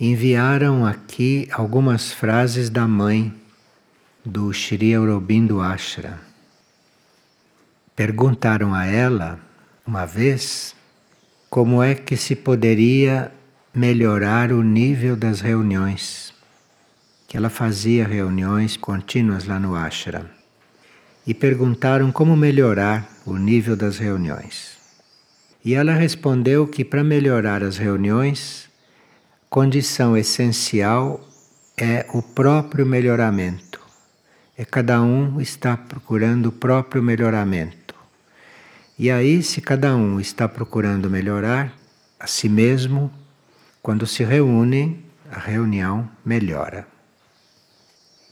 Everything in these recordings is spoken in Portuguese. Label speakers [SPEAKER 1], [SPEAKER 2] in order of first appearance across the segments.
[SPEAKER 1] enviaram aqui algumas frases da mãe do Shri Aurobindo Ashra. Perguntaram a ela, uma vez, como é que se poderia melhorar o nível das reuniões. Que ela fazia reuniões contínuas lá no ashram. E perguntaram como melhorar o nível das reuniões. E ela respondeu que para melhorar as reuniões, condição essencial é o próprio melhoramento. É cada um está procurando o próprio melhoramento. E aí, se cada um está procurando melhorar a si mesmo, quando se reúnem, a reunião melhora.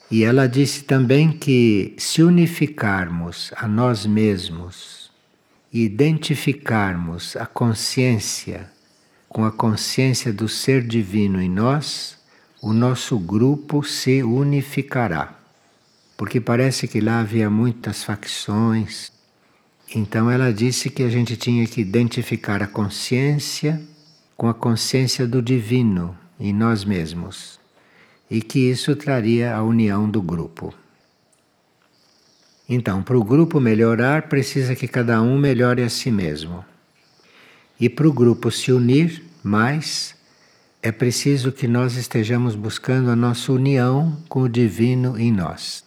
[SPEAKER 1] E ela disse também que se unificarmos a nós mesmos e identificarmos a consciência com a consciência do ser divino em nós, o nosso grupo se unificará. Porque parece que lá havia muitas facções. Então ela disse que a gente tinha que identificar a consciência com a consciência do divino em nós mesmos e que isso traria a união do grupo. Então, para o grupo melhorar, precisa que cada um melhore a si mesmo. E para o grupo se unir mais, é preciso que nós estejamos buscando a nossa união com o divino em nós.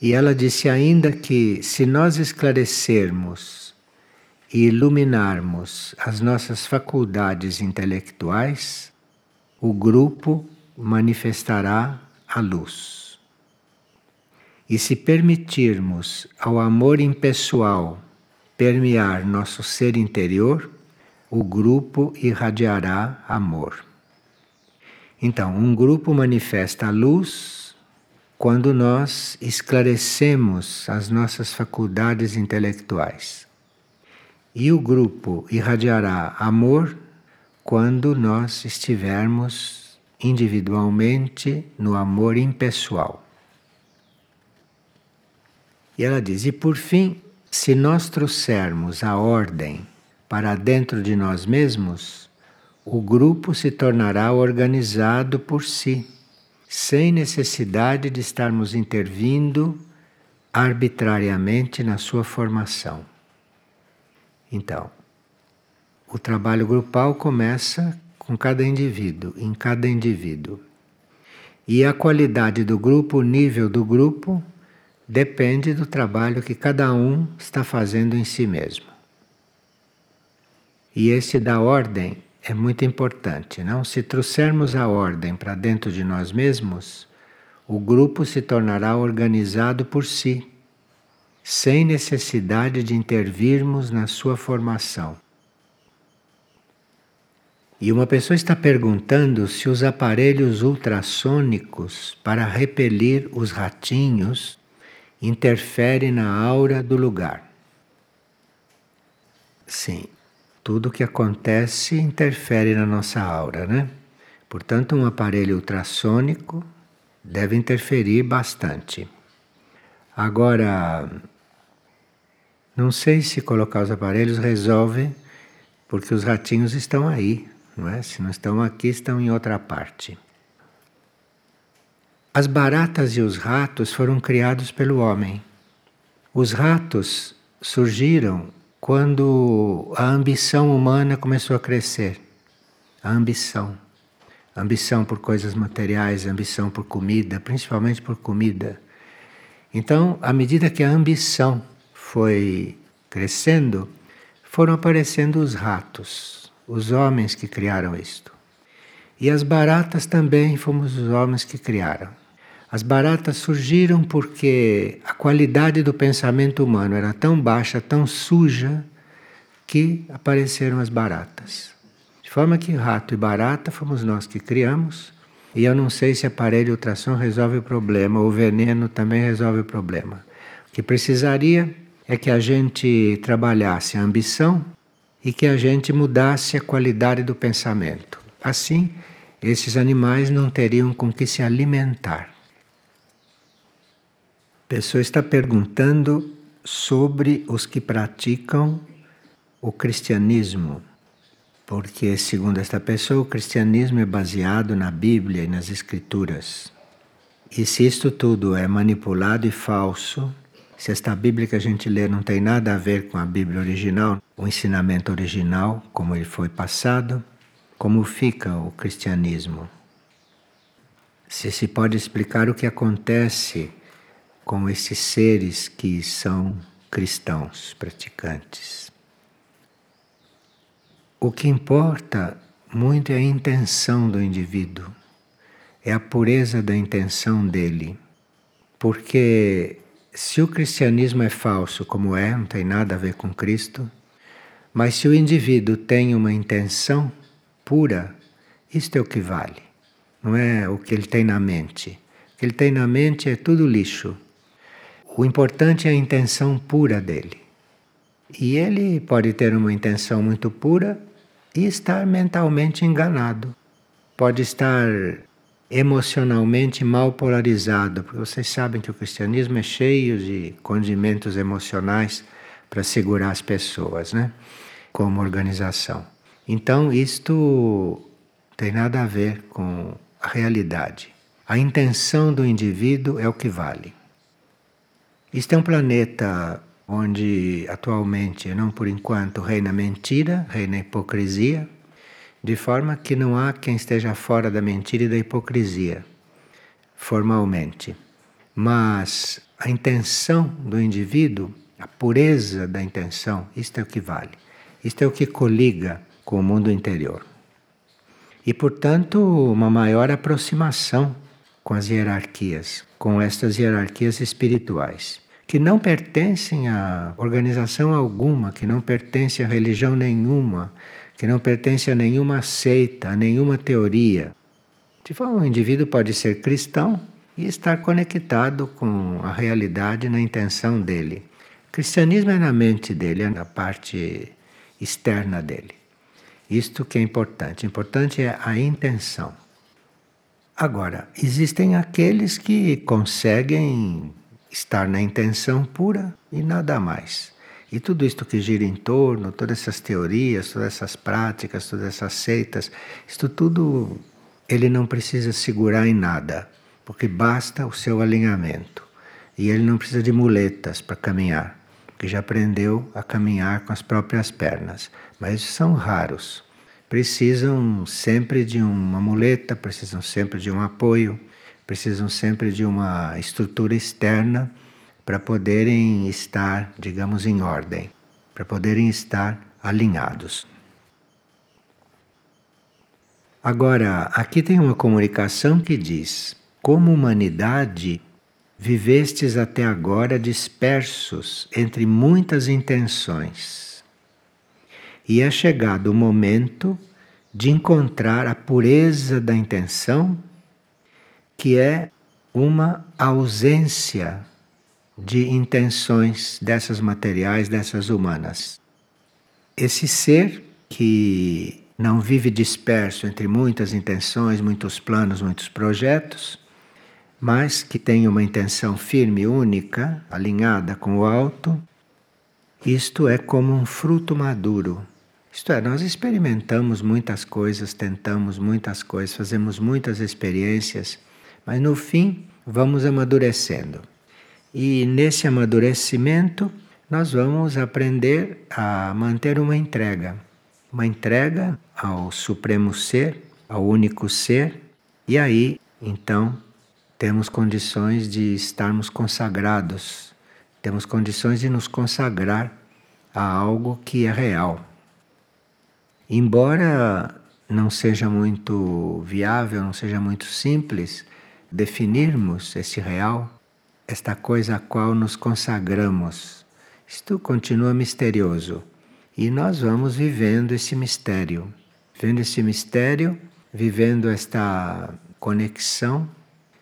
[SPEAKER 1] E ela disse ainda que se nós esclarecermos e iluminarmos as nossas faculdades intelectuais, o grupo manifestará a luz. E se permitirmos ao amor impessoal permear nosso ser interior, o grupo irradiará amor. Então, um grupo manifesta a luz quando nós esclarecemos as nossas faculdades intelectuais. E o grupo irradiará amor quando nós estivermos individualmente no amor impessoal. E ela diz: e por fim, se nós trouxermos a ordem para dentro de nós mesmos, o grupo se tornará organizado por si, sem necessidade de estarmos intervindo arbitrariamente na sua formação. Então, o trabalho grupal começa com cada indivíduo, em cada indivíduo. E a qualidade do grupo, o nível do grupo, depende do trabalho que cada um está fazendo em si mesmo. E esse da ordem é muito importante, não? Se trouxermos a ordem para dentro de nós mesmos, o grupo se tornará organizado por si sem necessidade de intervirmos na sua formação. E uma pessoa está perguntando se os aparelhos ultrassônicos para repelir os ratinhos interferem na aura do lugar. Sim, tudo que acontece interfere na nossa aura, né? Portanto, um aparelho ultrassônico deve interferir bastante. Agora, não sei se colocar os aparelhos resolve, porque os ratinhos estão aí, não é? Se não estão aqui, estão em outra parte. As baratas e os ratos foram criados pelo homem. Os ratos surgiram quando a ambição humana começou a crescer. A ambição. A ambição por coisas materiais, ambição por comida, principalmente por comida. Então, à medida que a ambição foi crescendo, foram aparecendo os ratos, os homens que criaram isto. E as baratas também fomos os homens que criaram. As baratas surgiram porque a qualidade do pensamento humano era tão baixa, tão suja, que apareceram as baratas. De forma que rato e barata fomos nós que criamos, e eu não sei se aparelho ultrassom resolve o problema, ou veneno também resolve o problema. O que precisaria é que a gente trabalhasse a ambição e que a gente mudasse a qualidade do pensamento. Assim, esses animais não teriam com que se alimentar. Pessoa está perguntando sobre os que praticam o cristianismo. Porque, segundo esta pessoa, o cristianismo é baseado na Bíblia e nas Escrituras. E se isto tudo é manipulado e falso, se esta Bíblia que a gente lê não tem nada a ver com a Bíblia original, o ensinamento original, como ele foi passado, como fica o cristianismo? Se se pode explicar o que acontece com esses seres que são cristãos praticantes. O que importa muito é a intenção do indivíduo, é a pureza da intenção dele. Porque se o cristianismo é falso, como é, não tem nada a ver com Cristo, mas se o indivíduo tem uma intenção pura, isto é o que vale. Não é o que ele tem na mente. O que ele tem na mente é tudo lixo. O importante é a intenção pura dele. E ele pode ter uma intenção muito pura e estar mentalmente enganado. Pode estar emocionalmente mal polarizado, porque vocês sabem que o cristianismo é cheio de condimentos emocionais para segurar as pessoas, né? Como organização. Então, isto tem nada a ver com a realidade. A intenção do indivíduo é o que vale. Este é um planeta onde atualmente, não por enquanto, reina mentira, reina hipocrisia, de forma que não há quem esteja fora da mentira e da hipocrisia, formalmente. Mas a intenção do indivíduo, a pureza da intenção, isto é o que vale. Isto é o que coliga com o mundo interior. E, portanto, uma maior aproximação com as hierarquias, com estas hierarquias espirituais, que não pertencem a organização alguma, que não pertencem a religião nenhuma, que não pertence a nenhuma seita, a nenhuma teoria. Forma, um indivíduo pode ser cristão e estar conectado com a realidade na intenção dele. O cristianismo é na mente dele, é na parte externa dele. Isto que é importante. Importante é a intenção. Agora, existem aqueles que conseguem estar na intenção pura e nada mais. E tudo isto que gira em torno, todas essas teorias, todas essas práticas, todas essas seitas, isto tudo ele não precisa segurar em nada, porque basta o seu alinhamento. E ele não precisa de muletas para caminhar, porque já aprendeu a caminhar com as próprias pernas. Mas são raros. Precisam sempre de uma muleta, precisam sempre de um apoio, precisam sempre de uma estrutura externa para poderem estar, digamos, em ordem, para poderem estar alinhados. Agora, aqui tem uma comunicação que diz: como humanidade, vivestes até agora dispersos entre muitas intenções. E é chegado o momento de encontrar a pureza da intenção, que é uma ausência de intenções dessas materiais, dessas humanas. Esse ser que não vive disperso entre muitas intenções, muitos planos, muitos projetos, mas que tem uma intenção firme, única, alinhada com o alto, isto é como um fruto maduro. Isto é, nós experimentamos muitas coisas, tentamos muitas coisas, fazemos muitas experiências, mas no fim vamos amadurecendo. E nesse amadurecimento, nós vamos aprender a manter uma entrega. Uma entrega ao Supremo Ser, ao único ser, e aí, então, temos condições de estarmos consagrados, temos condições de nos consagrar a algo que é real. Embora não seja muito viável, não seja muito simples definirmos esse real, esta coisa a qual nos consagramos. Isto continua misterioso. E nós vamos vivendo esse mistério, vendo esse mistério, vivendo esta conexão,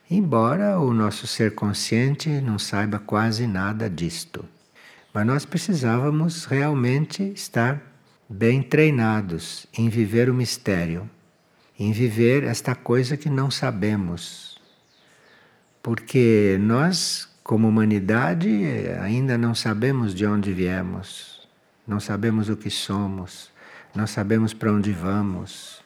[SPEAKER 1] embora o nosso ser consciente não saiba quase nada disto. Mas nós precisávamos realmente estar bem treinados em viver o mistério, em viver esta coisa que não sabemos, porque nós, como humanidade, ainda não sabemos de onde viemos, não sabemos o que somos, não sabemos para onde vamos,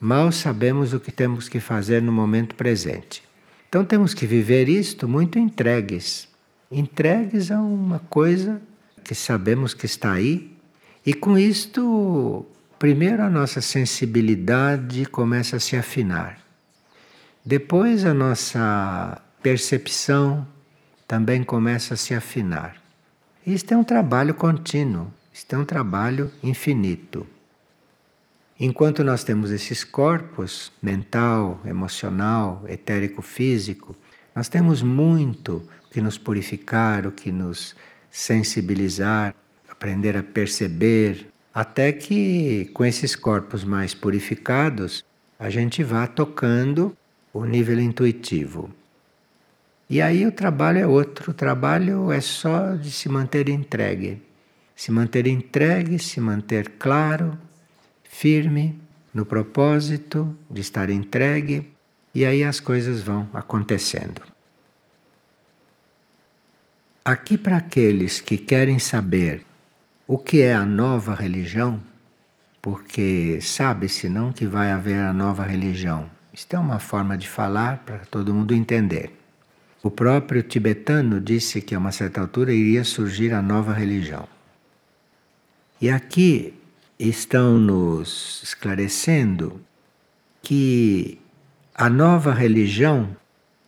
[SPEAKER 1] mal sabemos o que temos que fazer no momento presente. Então temos que viver isto muito entregues entregues a uma coisa que sabemos que está aí, e com isto, primeiro a nossa sensibilidade começa a se afinar. Depois a nossa percepção também começa a se afinar. Isto é um trabalho contínuo, isto é um trabalho infinito. Enquanto nós temos esses corpos mental, emocional, etérico, físico, nós temos muito que nos purificar, o que nos sensibilizar, aprender a perceber, até que com esses corpos mais purificados a gente vá tocando o nível intuitivo. E aí o trabalho é outro, o trabalho é só de se manter entregue. Se manter entregue, se manter claro, firme no propósito de estar entregue, e aí as coisas vão acontecendo. Aqui, para aqueles que querem saber o que é a nova religião, porque sabe-se não que vai haver a nova religião. Isto é uma forma de falar para todo mundo entender. O próprio tibetano disse que a uma certa altura iria surgir a nova religião. E aqui estão nos esclarecendo que a nova religião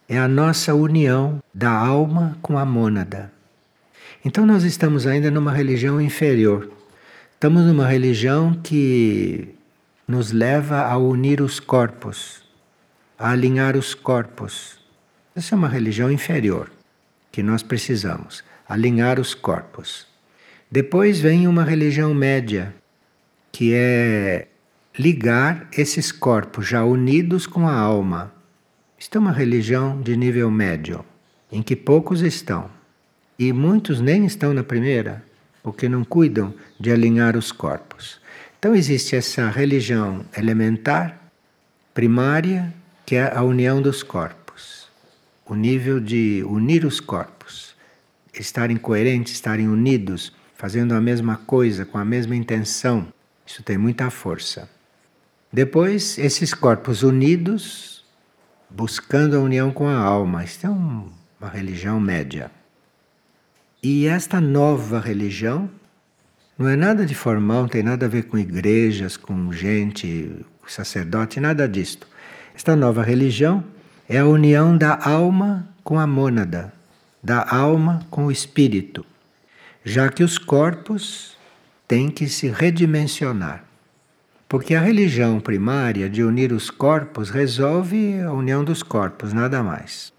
[SPEAKER 1] é a nossa união da alma com a mônada. Então nós estamos ainda numa religião inferior. Estamos numa religião que nos leva a unir os corpos, a alinhar os corpos. Essa é uma religião inferior que nós precisamos, alinhar os corpos. Depois vem uma religião média, que é ligar esses corpos já unidos com a alma isto é uma religião de nível médio, em que poucos estão. E muitos nem estão na primeira, porque não cuidam de alinhar os corpos. Então existe essa religião elementar, primária, que é a união dos corpos. O nível de unir os corpos, estarem coerentes, estarem unidos, fazendo a mesma coisa, com a mesma intenção. Isso tem muita força. Depois, esses corpos unidos buscando a união com a alma. Isto é um, uma religião média. E esta nova religião não é nada de formal, tem nada a ver com igrejas, com gente, com sacerdote, nada disto. Esta nova religião é a união da alma com a mônada, da alma com o espírito, já que os corpos têm que se redimensionar. Porque a religião primária de unir os corpos resolve a união dos corpos, nada mais.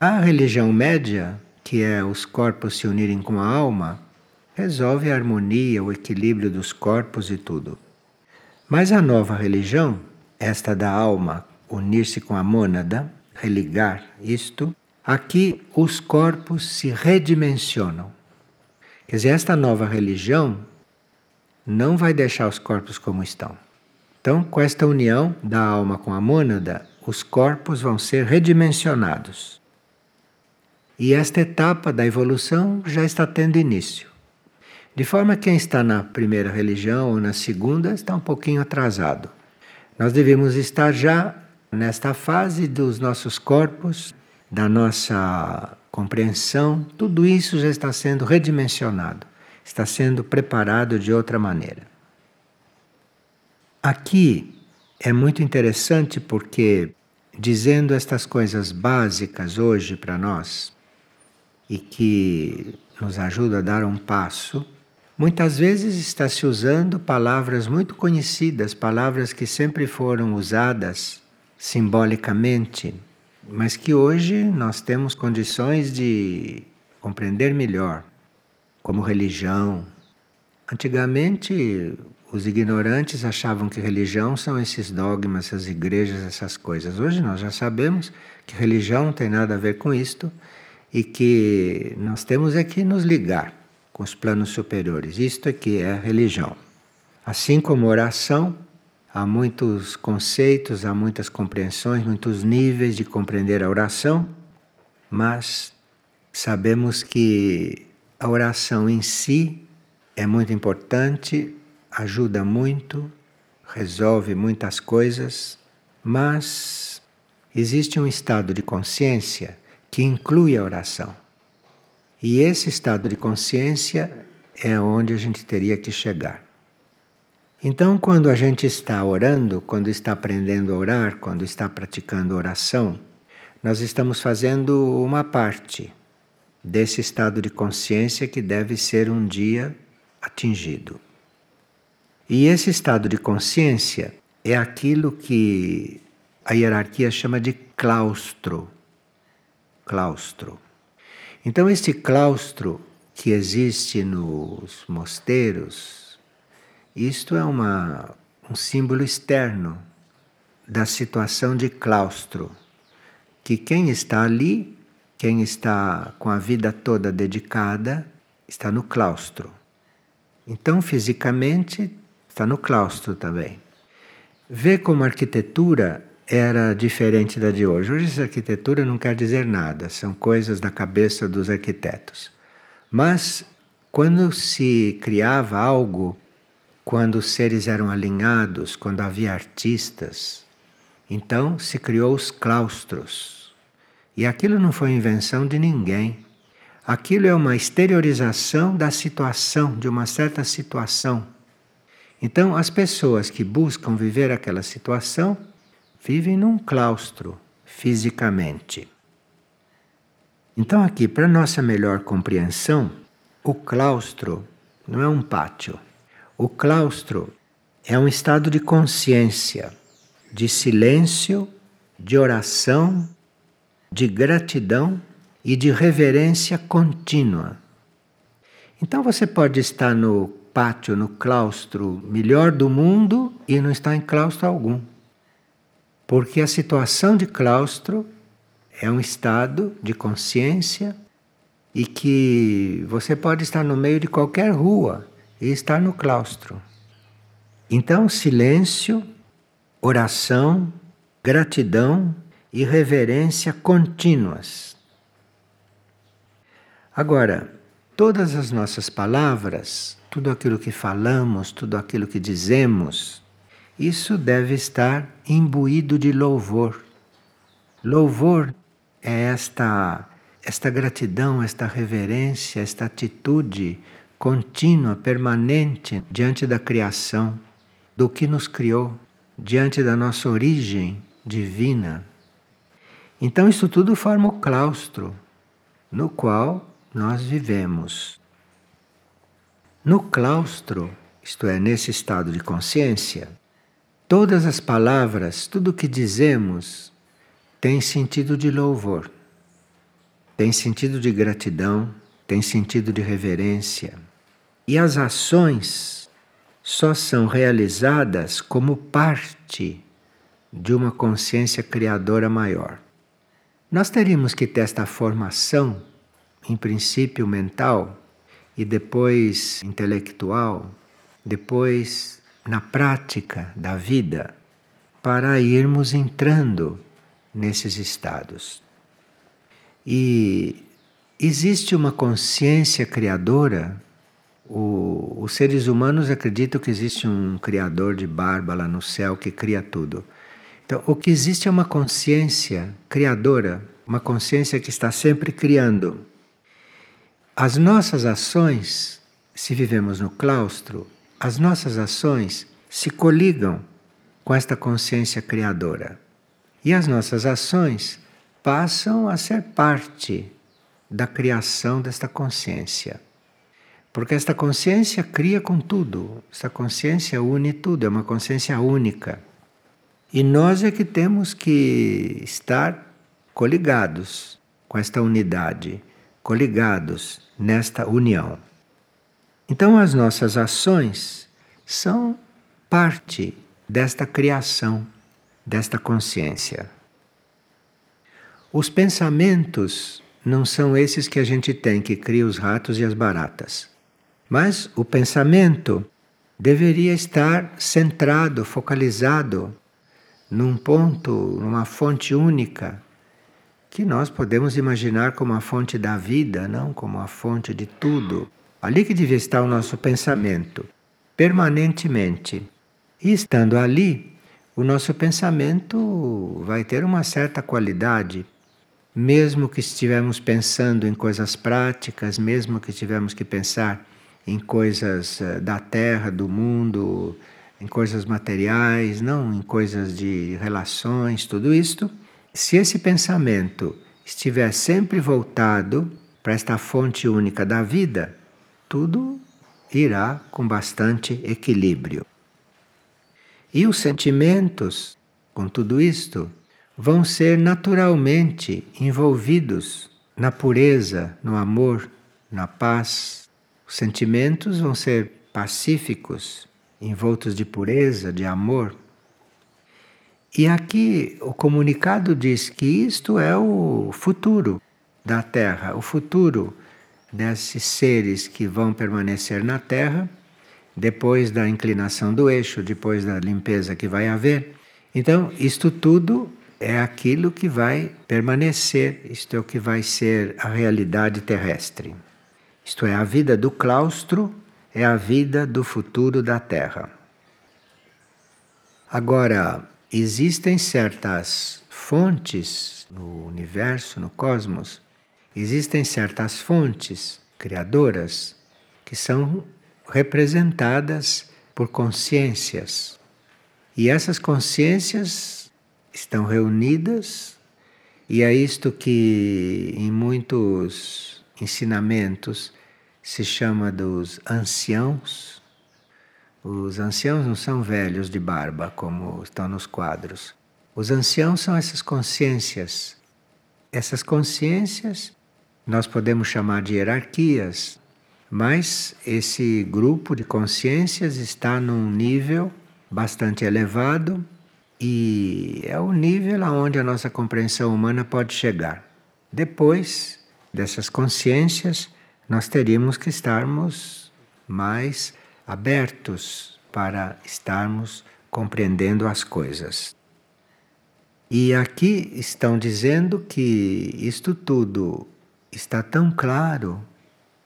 [SPEAKER 1] A religião média, que é os corpos se unirem com a alma, resolve a harmonia, o equilíbrio dos corpos e tudo. Mas a nova religião, esta da alma, unir-se com a mônada, religar isto, aqui os corpos se redimensionam. Quer dizer, esta nova religião não vai deixar os corpos como estão. Então, com esta união da alma com a mônada, os corpos vão ser redimensionados. E esta etapa da evolução já está tendo início. De forma que quem está na primeira religião ou na segunda está um pouquinho atrasado. Nós devemos estar já nesta fase dos nossos corpos, da nossa compreensão, tudo isso já está sendo redimensionado está sendo preparado de outra maneira. Aqui é muito interessante porque, dizendo estas coisas básicas hoje para nós, e que nos ajuda a dar um passo, muitas vezes está se usando palavras muito conhecidas, palavras que sempre foram usadas simbolicamente, mas que hoje nós temos condições de compreender melhor como religião. Antigamente, os ignorantes achavam que religião são esses dogmas, essas igrejas, essas coisas. Hoje nós já sabemos que religião não tem nada a ver com isto e que nós temos é que nos ligar com os planos superiores. Isto é que é religião. Assim como oração, há muitos conceitos, há muitas compreensões, muitos níveis de compreender a oração, mas sabemos que a oração em si é muito importante, ajuda muito, resolve muitas coisas, mas existe um estado de consciência que inclui a oração. E esse estado de consciência é onde a gente teria que chegar. Então, quando a gente está orando, quando está aprendendo a orar, quando está praticando oração, nós estamos fazendo uma parte desse estado de consciência que deve ser um dia atingido. E esse estado de consciência é aquilo que a hierarquia chama de claustro. Claustro. Então, este claustro que existe nos mosteiros, isto é uma, um símbolo externo da situação de claustro, que quem está ali, quem está com a vida toda dedicada, está no claustro. Então, fisicamente, está no claustro também. Vê como a arquitetura era diferente da de hoje. Hoje, essa arquitetura não quer dizer nada, são coisas da cabeça dos arquitetos. Mas, quando se criava algo, quando os seres eram alinhados, quando havia artistas, então se criou os claustros. E aquilo não foi invenção de ninguém. Aquilo é uma exteriorização da situação, de uma certa situação então, as pessoas que buscam viver aquela situação vivem num claustro fisicamente. Então, aqui, para nossa melhor compreensão, o claustro não é um pátio. O claustro é um estado de consciência, de silêncio, de oração, de gratidão e de reverência contínua. Então você pode estar no pátio, no claustro melhor do mundo e não está em claustro algum. Porque a situação de claustro é um estado de consciência e que você pode estar no meio de qualquer rua e estar no claustro. Então, silêncio, oração, gratidão e reverência contínuas. Agora, todas as nossas palavras tudo aquilo que falamos, tudo aquilo que dizemos, isso deve estar imbuído de louvor. Louvor é esta esta gratidão, esta reverência, esta atitude contínua, permanente diante da criação, do que nos criou, diante da nossa origem divina. Então, isso tudo forma o claustro no qual nós vivemos. No claustro, isto é, nesse estado de consciência, todas as palavras, tudo o que dizemos, tem sentido de louvor, tem sentido de gratidão, tem sentido de reverência. E as ações só são realizadas como parte de uma consciência criadora maior. Nós teríamos que ter esta formação, em princípio mental, e depois intelectual, depois na prática da vida, para irmos entrando nesses estados. E existe uma consciência criadora. O, os seres humanos acreditam que existe um criador de barba lá no céu que cria tudo. Então, o que existe é uma consciência criadora, uma consciência que está sempre criando. As nossas ações, se vivemos no claustro, as nossas ações se coligam com esta consciência criadora. E as nossas ações passam a ser parte da criação desta consciência. Porque esta consciência cria com tudo, esta consciência une tudo, é uma consciência única. E nós é que temos que estar coligados com esta unidade, coligados nesta união. Então, as nossas ações são parte desta criação, desta consciência. Os pensamentos não são esses que a gente tem, que cria os ratos e as baratas. Mas o pensamento deveria estar centrado, focalizado num ponto, numa fonte única, que nós podemos imaginar como a fonte da vida, não como a fonte de tudo. Ali que devia estar o nosso pensamento. permanentemente. E estando ali, o nosso pensamento vai ter uma certa qualidade, mesmo que estivermos pensando em coisas práticas, mesmo que tivermos que pensar em coisas eh, da terra, do mundo, em coisas materiais, não em coisas de relações, tudo isto, se esse pensamento estiver sempre voltado para esta fonte única da vida, tudo irá com bastante equilíbrio. E os sentimentos, com tudo isto, vão ser naturalmente envolvidos na pureza, no amor, na paz. Os sentimentos vão ser pacíficos, envoltos de pureza, de amor. E aqui o comunicado diz que isto é o futuro da Terra, o futuro desses seres que vão permanecer na Terra depois da inclinação do eixo, depois da limpeza que vai haver. Então, isto tudo é aquilo que vai permanecer, isto é o que vai ser a realidade terrestre. Isto é, a vida do claustro é a vida do futuro da Terra. Agora, existem certas fontes no universo, no cosmos, existem certas fontes criadoras que são representadas por consciências. E essas consciências estão reunidas, e é isto que em muitos ensinamentos se chama dos anciãos. Os anciãos não são velhos de barba, como estão nos quadros. Os anciãos são essas consciências. Essas consciências nós podemos chamar de hierarquias, mas esse grupo de consciências está num nível bastante elevado e é o nível aonde a nossa compreensão humana pode chegar. Depois dessas consciências, nós teríamos que estarmos mais abertos para estarmos compreendendo as coisas. E aqui estão dizendo que isto tudo está tão claro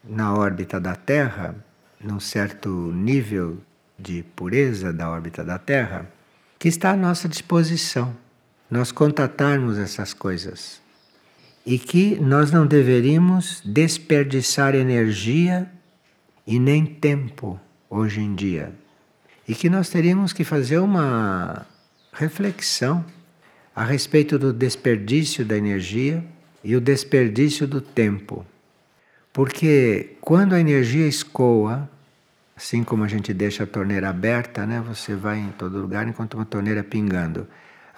[SPEAKER 1] na órbita da Terra, num certo nível de pureza da órbita da Terra, que está à nossa disposição nós contatarmos essas coisas. E que nós não deveríamos desperdiçar energia e nem tempo hoje em dia. E que nós teríamos que fazer uma reflexão a respeito do desperdício da energia e o desperdício do tempo. Porque quando a energia escoa, assim como a gente deixa a torneira aberta, né, você vai em todo lugar enquanto uma torneira pingando.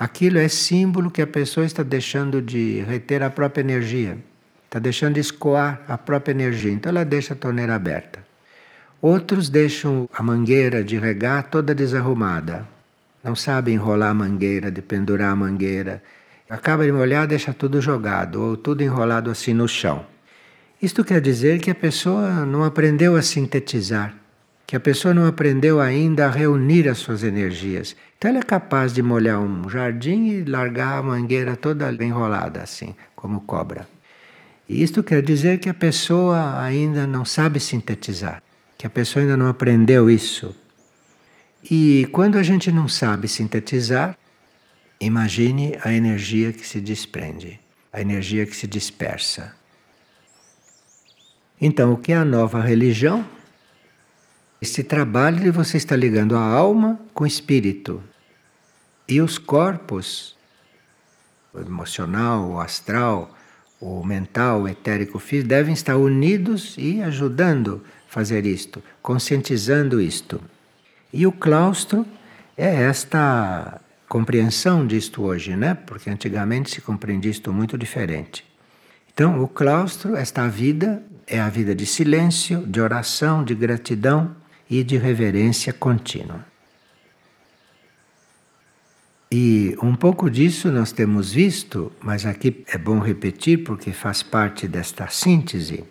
[SPEAKER 1] Aquilo é símbolo que a pessoa está deixando de reter a própria energia, está deixando de escoar a própria energia, então ela deixa a torneira aberta. Outros deixam a mangueira de regar toda desarrumada, não sabem enrolar a mangueira, de pendurar a mangueira, acaba de molhar, deixa tudo jogado ou tudo enrolado assim no chão. Isto quer dizer que a pessoa não aprendeu a sintetizar, que a pessoa não aprendeu ainda a reunir as suas energias. Então ela é capaz de molhar um jardim e largar a mangueira toda enrolada assim, como cobra. E isto quer dizer que a pessoa ainda não sabe sintetizar, que a pessoa ainda não aprendeu isso. E quando a gente não sabe sintetizar, imagine a energia que se desprende, a energia que se dispersa. Então, o que é a nova religião? Esse trabalho de você estar ligando a alma com o espírito. E os corpos, o emocional, o astral, o mental, o etérico, o físico, devem estar unidos e ajudando a fazer isto, conscientizando isto. E o claustro é esta compreensão disto hoje, né? Porque antigamente se compreendia isto muito diferente. Então, o claustro, esta vida, é a vida de silêncio, de oração, de gratidão e de reverência contínua. E um pouco disso nós temos visto, mas aqui é bom repetir porque faz parte desta síntese.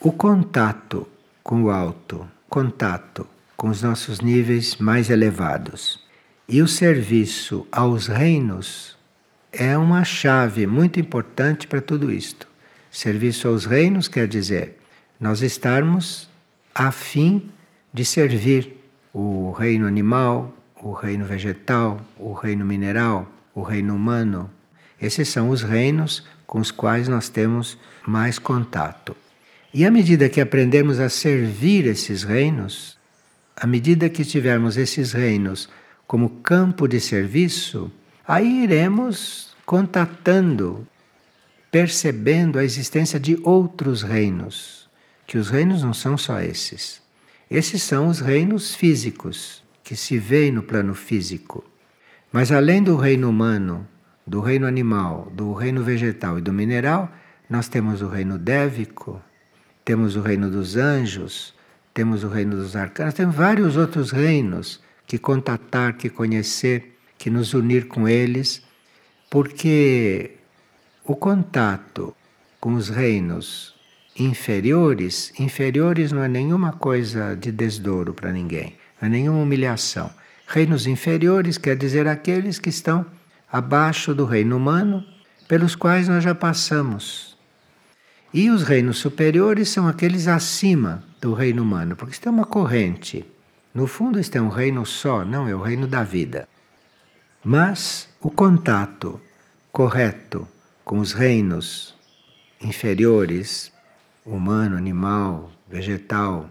[SPEAKER 1] O contato com o alto, contato com os nossos níveis mais elevados e o serviço aos reinos é uma chave muito importante para tudo isto. Serviço aos reinos quer dizer nós estarmos a fim de servir o reino animal, o reino vegetal, o reino mineral, o reino humano. Esses são os reinos com os quais nós temos mais contato. E à medida que aprendemos a servir esses reinos, à medida que tivermos esses reinos como campo de serviço, aí iremos contatando, percebendo a existência de outros reinos, que os reinos não são só esses. Esses são os reinos físicos, que se veem no plano físico. Mas além do reino humano, do reino animal, do reino vegetal e do mineral, nós temos o reino dévico, temos o reino dos anjos, temos o reino dos arcanos, temos vários outros reinos que contatar, que conhecer, que nos unir com eles, porque o contato com os reinos inferiores, inferiores não é nenhuma coisa de desdouro para ninguém, é nenhuma humilhação. Reinos inferiores quer dizer aqueles que estão abaixo do reino humano, pelos quais nós já passamos. E os reinos superiores são aqueles acima do reino humano, porque isto é uma corrente. No fundo, isto é um reino só, não é o reino da vida. Mas o contato correto com os reinos inferiores, humano, animal, vegetal,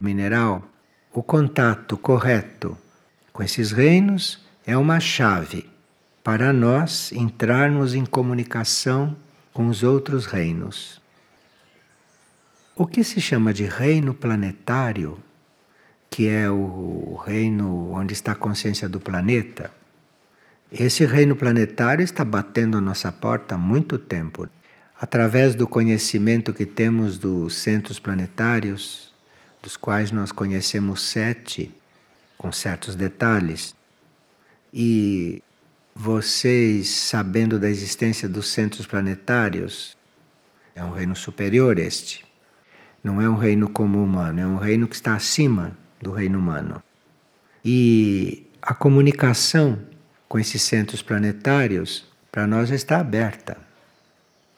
[SPEAKER 1] mineral, o contato correto com esses reinos é uma chave para nós entrarmos em comunicação com os outros reinos. O que se chama de reino planetário, que é o reino onde está a consciência do planeta, esse reino planetário está batendo a nossa porta há muito tempo. Através do conhecimento que temos dos centros planetários, dos quais nós conhecemos sete, com certos detalhes, e vocês, sabendo da existência dos centros planetários, é um reino superior este. Não é um reino como humano, é um reino que está acima do reino humano. E a comunicação com esses centros planetários, para nós está aberta.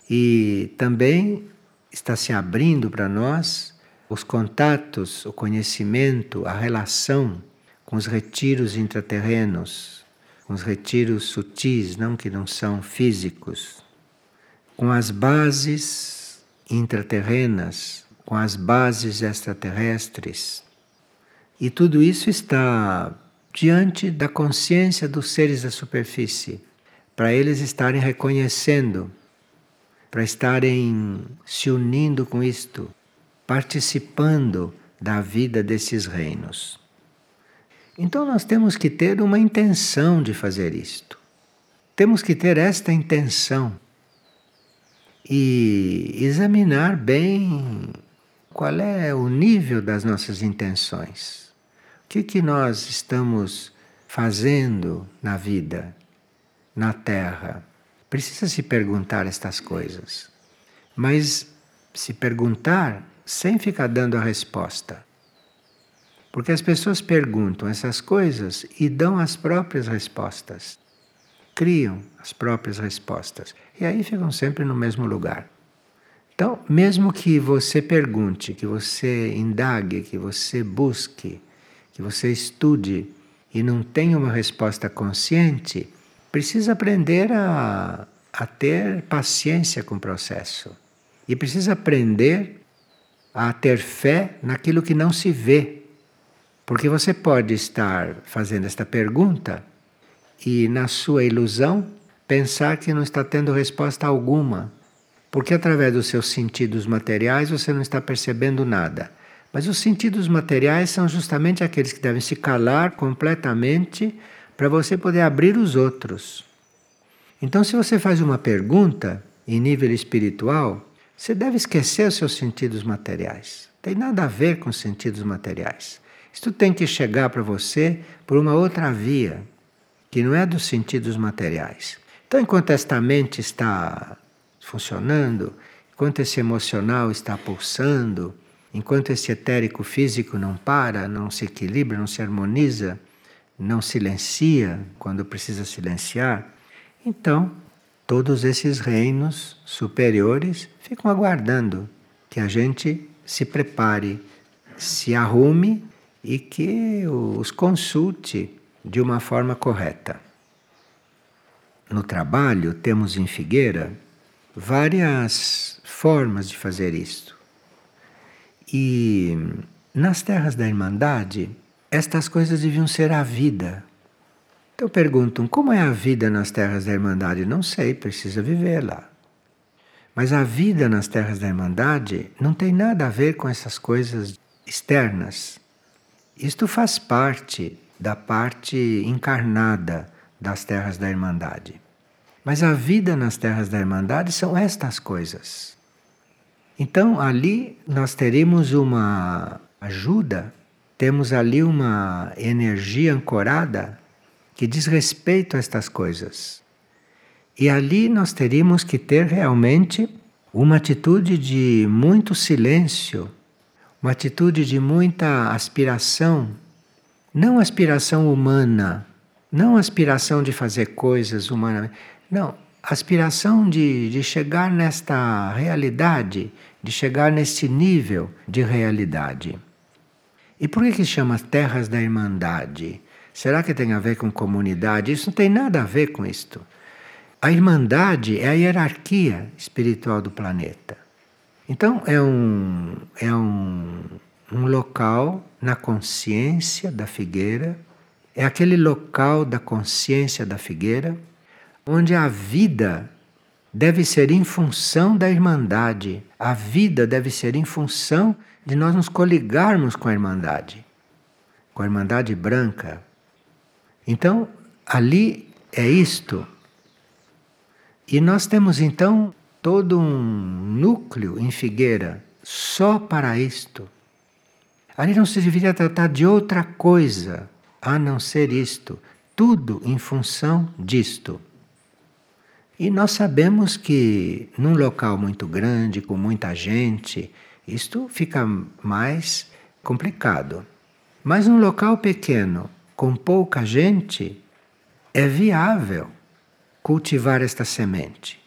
[SPEAKER 1] E também está se abrindo para nós os contatos, o conhecimento, a relação com os retiros intraterrenos, com os retiros sutis, não que não são físicos, com as bases intraterrenas, com as bases extraterrestres. E tudo isso está diante da consciência dos seres da superfície, para eles estarem reconhecendo, para estarem se unindo com isto, participando da vida desses reinos. Então nós temos que ter uma intenção de fazer isto. Temos que ter esta intenção e examinar bem qual é o nível das nossas intenções. O que, que nós estamos fazendo na vida, na Terra? Precisa se perguntar estas coisas. Mas se perguntar sem ficar dando a resposta. Porque as pessoas perguntam essas coisas e dão as próprias respostas. Criam as próprias respostas. E aí ficam sempre no mesmo lugar. Então, mesmo que você pergunte, que você indague, que você busque, que você estude e não tenha uma resposta consciente, precisa aprender a, a ter paciência com o processo. E precisa aprender a ter fé naquilo que não se vê porque você pode estar fazendo esta pergunta e, na sua ilusão, pensar que não está tendo resposta alguma, porque através dos seus sentidos materiais você não está percebendo nada. Mas os sentidos materiais são justamente aqueles que devem se calar completamente para você poder abrir os outros. Então, se você faz uma pergunta em nível espiritual, você deve esquecer os seus sentidos materiais. Tem nada a ver com os sentidos materiais. Isto tem que chegar para você por uma outra via, que não é dos sentidos materiais. Então, enquanto esta mente está funcionando, enquanto esse emocional está pulsando, enquanto esse etérico físico não para, não se equilibra, não se harmoniza, não silencia quando precisa silenciar, então todos esses reinos superiores ficam aguardando que a gente se prepare, se arrume e que os consulte de uma forma correta. No trabalho, temos em Figueira várias formas de fazer isto. E nas terras da Irmandade, estas coisas deviam ser a vida. Então perguntam: como é a vida nas terras da Irmandade? Não sei, precisa viver lá. Mas a vida nas terras da Irmandade não tem nada a ver com essas coisas externas. Isto faz parte da parte encarnada das terras da Irmandade. Mas a vida nas terras da Irmandade são estas coisas. Então ali nós teremos uma ajuda, temos ali uma energia ancorada que diz respeito a estas coisas. E ali nós teríamos que ter realmente uma atitude de muito silêncio, uma atitude de muita aspiração, não aspiração humana, não aspiração de fazer coisas humanamente, não, aspiração de, de chegar nesta realidade, de chegar neste nível de realidade. E por que, que chama Terras da Irmandade? Será que tem a ver com comunidade? Isso não tem nada a ver com isto. A Irmandade é a hierarquia espiritual do planeta. Então, é um, é um, um local na consciência da figueira, é aquele local da consciência da figueira onde a vida deve ser em função da Irmandade, a vida deve ser em função de nós nos coligarmos com a Irmandade, com a Irmandade branca. Então, ali é isto. E nós temos então todo um núcleo em Figueira só para isto. Ali não se deveria tratar de outra coisa a não ser isto, tudo em função disto. E nós sabemos que num local muito grande, com muita gente, isto fica mais complicado. Mas num local pequeno, com pouca gente, é viável cultivar esta semente.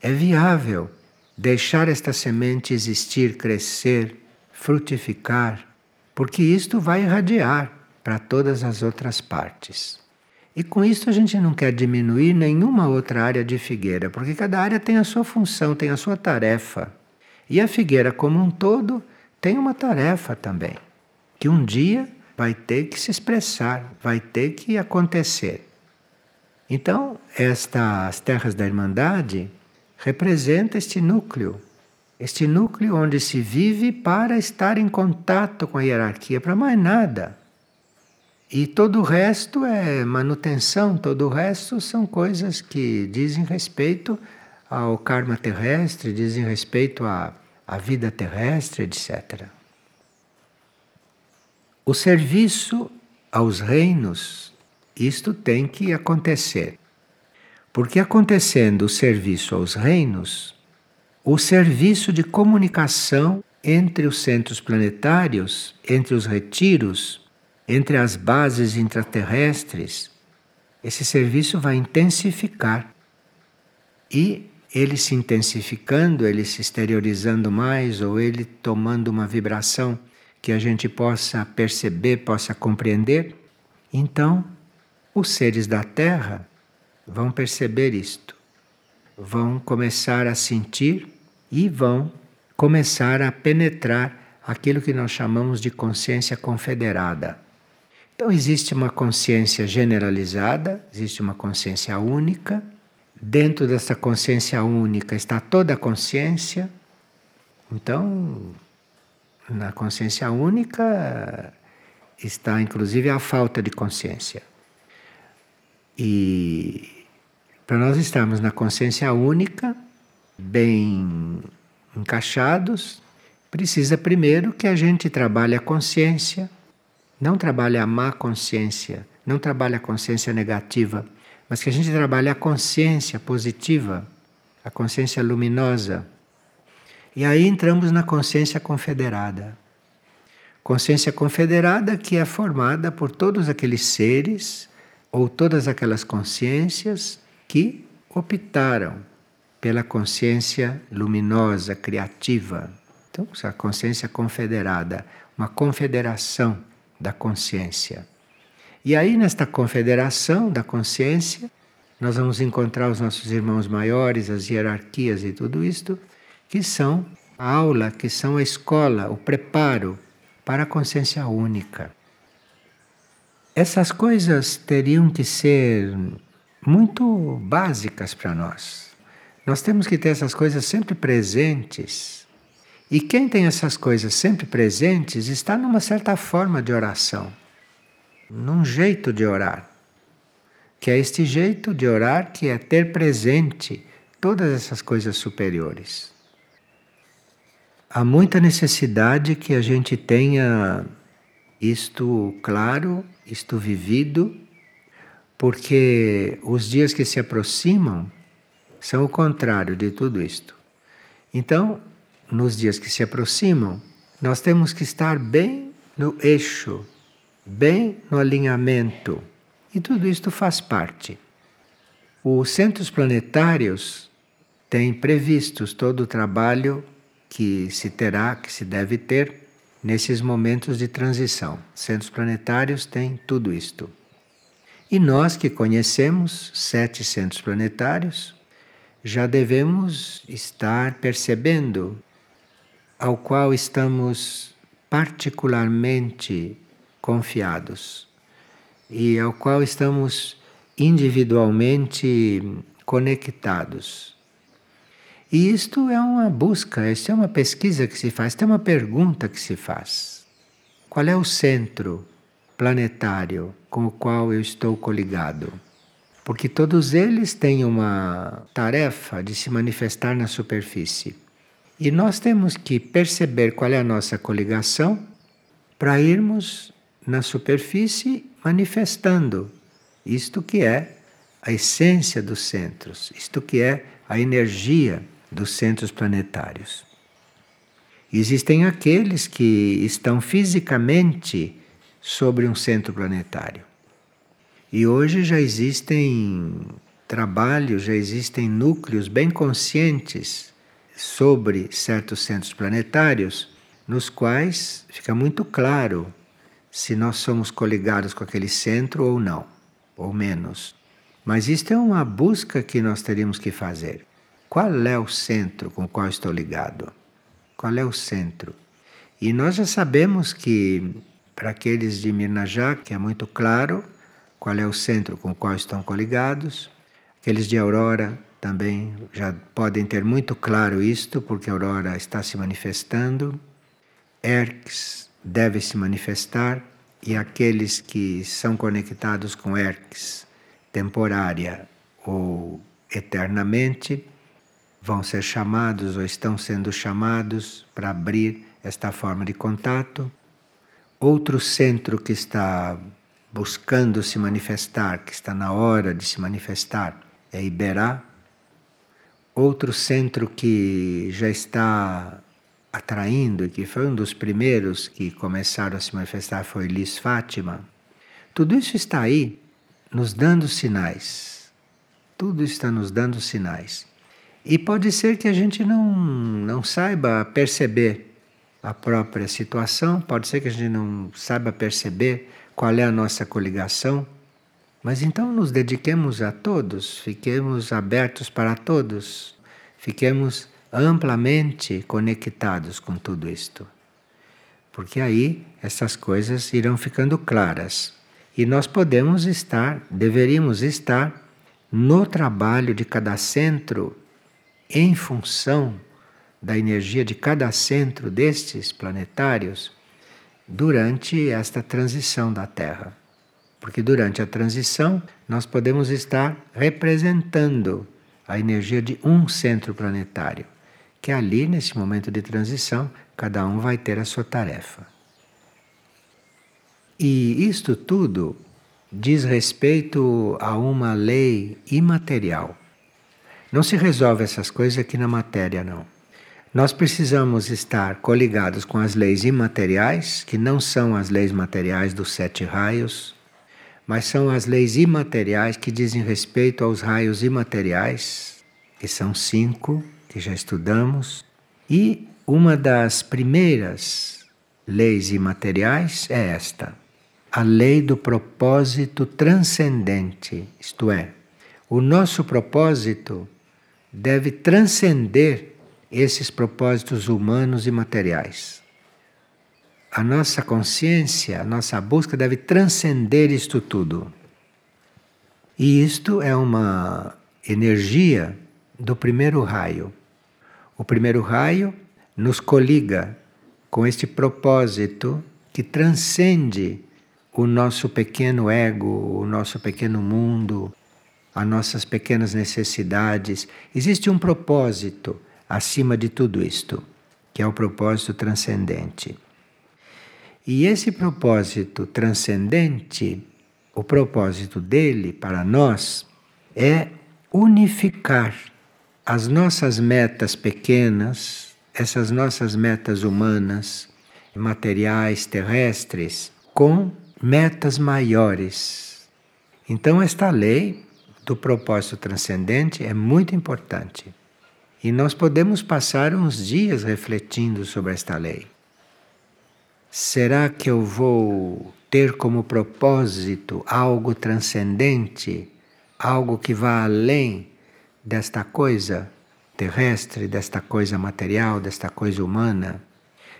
[SPEAKER 1] É viável deixar esta semente existir, crescer, frutificar, porque isto vai irradiar para todas as outras partes. E com isso a gente não quer diminuir nenhuma outra área de figueira, porque cada área tem a sua função, tem a sua tarefa. E a figueira como um todo tem uma tarefa também, que um dia vai ter que se expressar, vai ter que acontecer. Então, estas terras da Irmandade representam este núcleo, este núcleo onde se vive para estar em contato com a hierarquia, para mais nada. E todo o resto é manutenção, todo o resto são coisas que dizem respeito ao karma terrestre, dizem respeito à, à vida terrestre, etc. O serviço aos reinos isto tem que acontecer. Porque acontecendo o serviço aos reinos, o serviço de comunicação entre os centros planetários, entre os retiros, entre as bases intraterrestres, esse serviço vai intensificar. E ele se intensificando, ele se exteriorizando mais, ou ele tomando uma vibração que a gente possa perceber, possa compreender, então os seres da Terra vão perceber isto, vão começar a sentir e vão começar a penetrar aquilo que nós chamamos de consciência confederada. Então, existe uma consciência generalizada, existe uma consciência única. Dentro dessa consciência única está toda a consciência. Então, na consciência única está inclusive a falta de consciência. E para nós estarmos na consciência única, bem encaixados, precisa primeiro que a gente trabalhe a consciência, não trabalhe a má consciência, não trabalhe a consciência negativa, mas que a gente trabalhe a consciência positiva, a consciência luminosa. E aí entramos na consciência confederada. Consciência confederada que é formada por todos aqueles seres ou todas aquelas consciências que optaram pela consciência luminosa, criativa. Então, a consciência confederada, uma confederação da consciência. E aí, nesta confederação da consciência, nós vamos encontrar os nossos irmãos maiores, as hierarquias e tudo isto, que são a aula, que são a escola, o preparo para a consciência única. Essas coisas teriam que ser muito básicas para nós. Nós temos que ter essas coisas sempre presentes. E quem tem essas coisas sempre presentes está numa certa forma de oração, num jeito de orar. Que é este jeito de orar que é ter presente todas essas coisas superiores. Há muita necessidade que a gente tenha isto claro, isto vivido, porque os dias que se aproximam são o contrário de tudo isto. Então, nos dias que se aproximam, nós temos que estar bem no eixo, bem no alinhamento. E tudo isto faz parte. Os centros planetários têm previstos todo o trabalho que se terá, que se deve ter nesses momentos de transição. Centros planetários têm tudo isto. E nós que conhecemos sete centros planetários, já devemos estar percebendo ao qual estamos particularmente confiados e ao qual estamos individualmente conectados. E isto é uma busca, isto é uma pesquisa que se faz, isto é uma pergunta que se faz. Qual é o centro planetário com o qual eu estou coligado? Porque todos eles têm uma tarefa de se manifestar na superfície. E nós temos que perceber qual é a nossa coligação para irmos na superfície manifestando isto que é a essência dos centros, isto que é a energia dos centros planetários. Existem aqueles que estão fisicamente sobre um centro planetário. E hoje já existem trabalhos, já existem núcleos bem conscientes sobre certos centros planetários, nos quais fica muito claro se nós somos coligados com aquele centro ou não, ou menos. Mas isto é uma busca que nós teríamos que fazer. Qual é o centro com o qual estou ligado? Qual é o centro? E nós já sabemos que, para aqueles de Mirnajá, que é muito claro qual é o centro com o qual estão coligados, aqueles de Aurora também já podem ter muito claro isto, porque Aurora está se manifestando, Erx deve se manifestar, e aqueles que são conectados com Erx, temporária ou eternamente, vão ser chamados ou estão sendo chamados para abrir esta forma de contato. Outro centro que está buscando se manifestar, que está na hora de se manifestar, é Iberá. Outro centro que já está atraindo e que foi um dos primeiros que começaram a se manifestar foi Lis Fátima. Tudo isso está aí nos dando sinais. Tudo está nos dando sinais. E pode ser que a gente não, não saiba perceber a própria situação, pode ser que a gente não saiba perceber qual é a nossa coligação, mas então nos dediquemos a todos, fiquemos abertos para todos, fiquemos amplamente conectados com tudo isto. Porque aí essas coisas irão ficando claras. E nós podemos estar, deveríamos estar, no trabalho de cada centro em função da energia de cada centro destes planetários durante esta transição da Terra. Porque durante a transição nós podemos estar representando a energia de um centro planetário, que ali, nesse momento de transição, cada um vai ter a sua tarefa. E isto tudo diz respeito a uma lei imaterial não se resolve essas coisas aqui na matéria, não. Nós precisamos estar coligados com as leis imateriais, que não são as leis materiais dos sete raios, mas são as leis imateriais que dizem respeito aos raios imateriais, que são cinco, que já estudamos. E uma das primeiras leis imateriais é esta: a lei do propósito transcendente, isto é, o nosso propósito deve transcender esses propósitos humanos e materiais. A nossa consciência, a nossa busca deve transcender isto tudo. E isto é uma energia do primeiro raio. O primeiro raio nos coliga com este propósito que transcende o nosso pequeno ego, o nosso pequeno mundo, as nossas pequenas necessidades. Existe um propósito acima de tudo isto, que é o propósito transcendente. E esse propósito transcendente o propósito dele para nós é unificar as nossas metas pequenas, essas nossas metas humanas, materiais, terrestres, com metas maiores. Então, esta lei do propósito transcendente é muito importante. E nós podemos passar uns dias refletindo sobre esta lei. Será que eu vou ter como propósito algo transcendente, algo que vá além desta coisa terrestre, desta coisa material, desta coisa humana?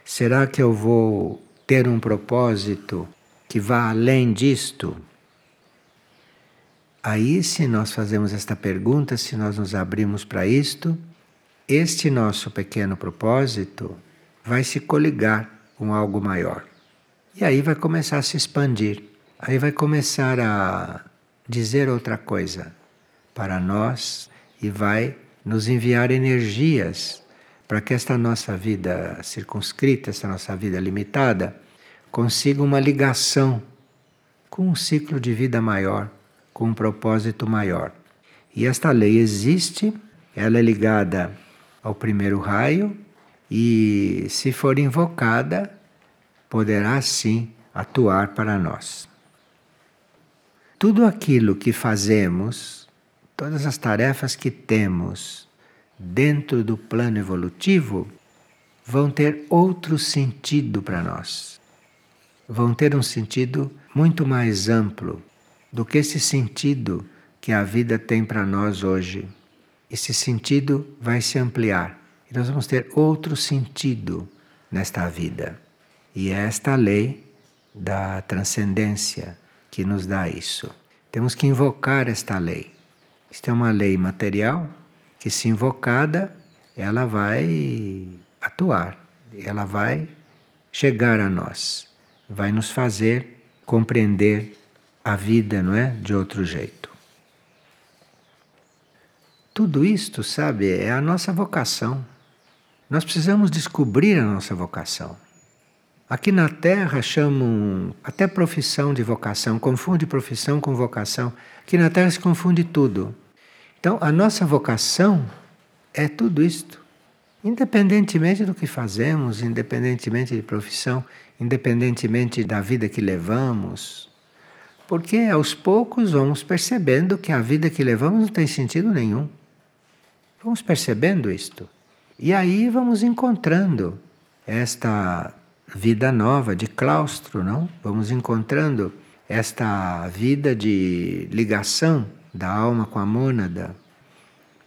[SPEAKER 1] Será que eu vou ter um propósito que vá além disto? Aí, se nós fazemos esta pergunta, se nós nos abrimos para isto, este nosso pequeno propósito vai se coligar com algo maior. E aí vai começar a se expandir. Aí vai começar a dizer outra coisa para nós e vai nos enviar energias para que esta nossa vida circunscrita, esta nossa vida limitada, consiga uma ligação com um ciclo de vida maior, com um propósito maior. E esta lei existe, ela é ligada ao primeiro raio e, se for invocada, poderá sim atuar para nós. Tudo aquilo que fazemos, todas as tarefas que temos dentro do plano evolutivo, vão ter outro sentido para nós. Vão ter um sentido muito mais amplo do que esse sentido que a vida tem para nós hoje. Esse sentido vai se ampliar e nós vamos ter outro sentido nesta vida. E é esta lei da transcendência que nos dá isso. Temos que invocar esta lei. Isto é uma lei material que, se invocada, ela vai atuar, ela vai chegar a nós, vai nos fazer compreender a vida, não é? De outro jeito. Tudo isto, sabe, é a nossa vocação. Nós precisamos descobrir a nossa vocação. Aqui na Terra chamam até profissão de vocação, confunde profissão com vocação. Aqui na Terra se confunde tudo. Então, a nossa vocação é tudo isto. Independentemente do que fazemos, independentemente de profissão, independentemente da vida que levamos. Porque aos poucos vamos percebendo que a vida que levamos não tem sentido nenhum. Vamos percebendo isto. E aí vamos encontrando esta vida nova de claustro, não? Vamos encontrando esta vida de ligação da alma com a mônada.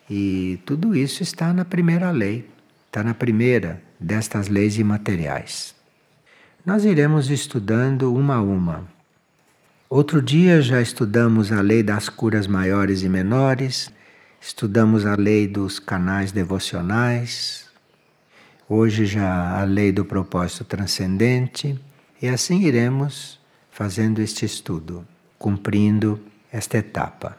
[SPEAKER 1] E tudo isso está na primeira lei, está na primeira destas leis imateriais. Nós iremos estudando uma a uma. Outro dia já estudamos a lei das curas maiores e menores, estudamos a lei dos canais devocionais, Hoje já a lei do propósito transcendente, e assim iremos fazendo este estudo, cumprindo esta etapa.